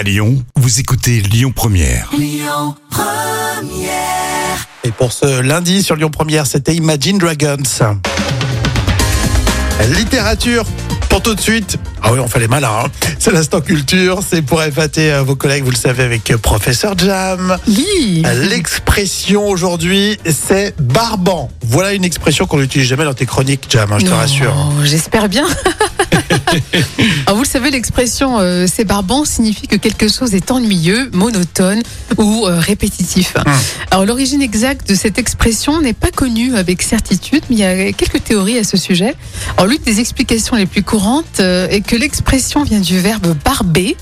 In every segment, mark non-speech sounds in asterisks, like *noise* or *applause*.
À Lyon, vous écoutez Lyon Première. Et pour ce lundi sur Lyon Première, c'était Imagine Dragons. Littérature. Pour tout de suite, ah oui, on fait les malins. hein. C'est l'instant culture, c'est pour épater euh, vos collègues, vous le savez, avec euh, Professeur Jam. Oui. L'expression aujourd'hui, c'est barbant. Voilà une expression qu'on n'utilise jamais dans tes chroniques, Jam, hein, je te rassure. J'espère bien. *laughs* Savez, l'expression euh, c'est barbant signifie que quelque chose est ennuyeux, monotone ou euh, répétitif. Hum. Alors l'origine exacte de cette expression n'est pas connue avec certitude, mais il y a quelques théories à ce sujet. Alors l'une des explications les plus courantes euh, est que l'expression vient du verbe barber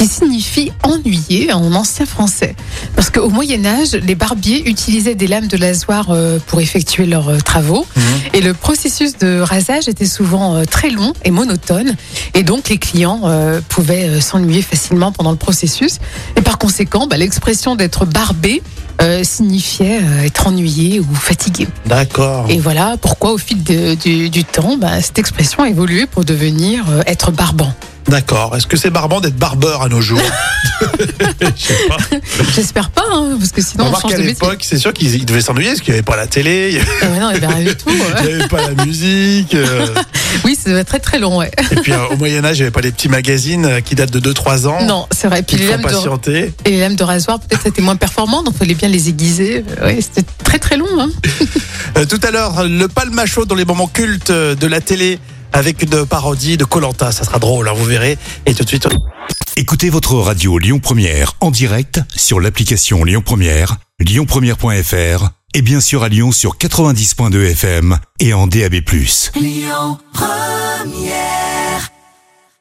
qui signifie ennuyer en ancien français. Parce qu'au Moyen Âge, les barbiers utilisaient des lames de lasoir euh, pour effectuer leurs euh, travaux. Mhm. Et le processus de rasage était souvent euh, très long et monotone. Et donc, les clients pouvaient s'ennuyer facilement pendant le processus. Et par conséquent, bah, l'expression d'être barbé euh, signifiait euh, être ennuyé ou fatigué. D'accord. Et voilà pourquoi, au fil de- du, du temps, bah, cette expression a évolué pour devenir euh, être barbant. D'accord. Est-ce que c'est barbant d'être barbeur à nos jours? Je sais pas. *laughs* J'espère pas, hein, parce que sinon on Remarque change qu'à de métier. l'époque, c'est sûr qu'ils ils devaient s'ennuyer parce qu'il n'y avait pas la télé, il n'y Eh ouais, non, il y avait rien du tout. *laughs* ouais. avait pas la musique. euh, *laughs* Oui, ça doit être très très long, ouais. Et puis euh, au Moyen-Âge, il n'y avait pas les petits magazines euh, qui datent de 2-3 ans. Non, c'est vrai. Puis les lames, de, patienter. et les lames de rasoir, peut-être c'était moins performant, donc il fallait bien les aiguiser. Ouais, c'était très très long. Hein. Euh, tout à l'heure, le palmacho dans les moments cultes de la télé avec une parodie de Colanta. Ça sera drôle, hein, vous verrez. Et tout de suite, Écoutez votre radio Lyon Première en direct sur l'application Lyon Première, lyonpremière.fr et bien sûr à Lyon sur 90.2 FM et en DAB+.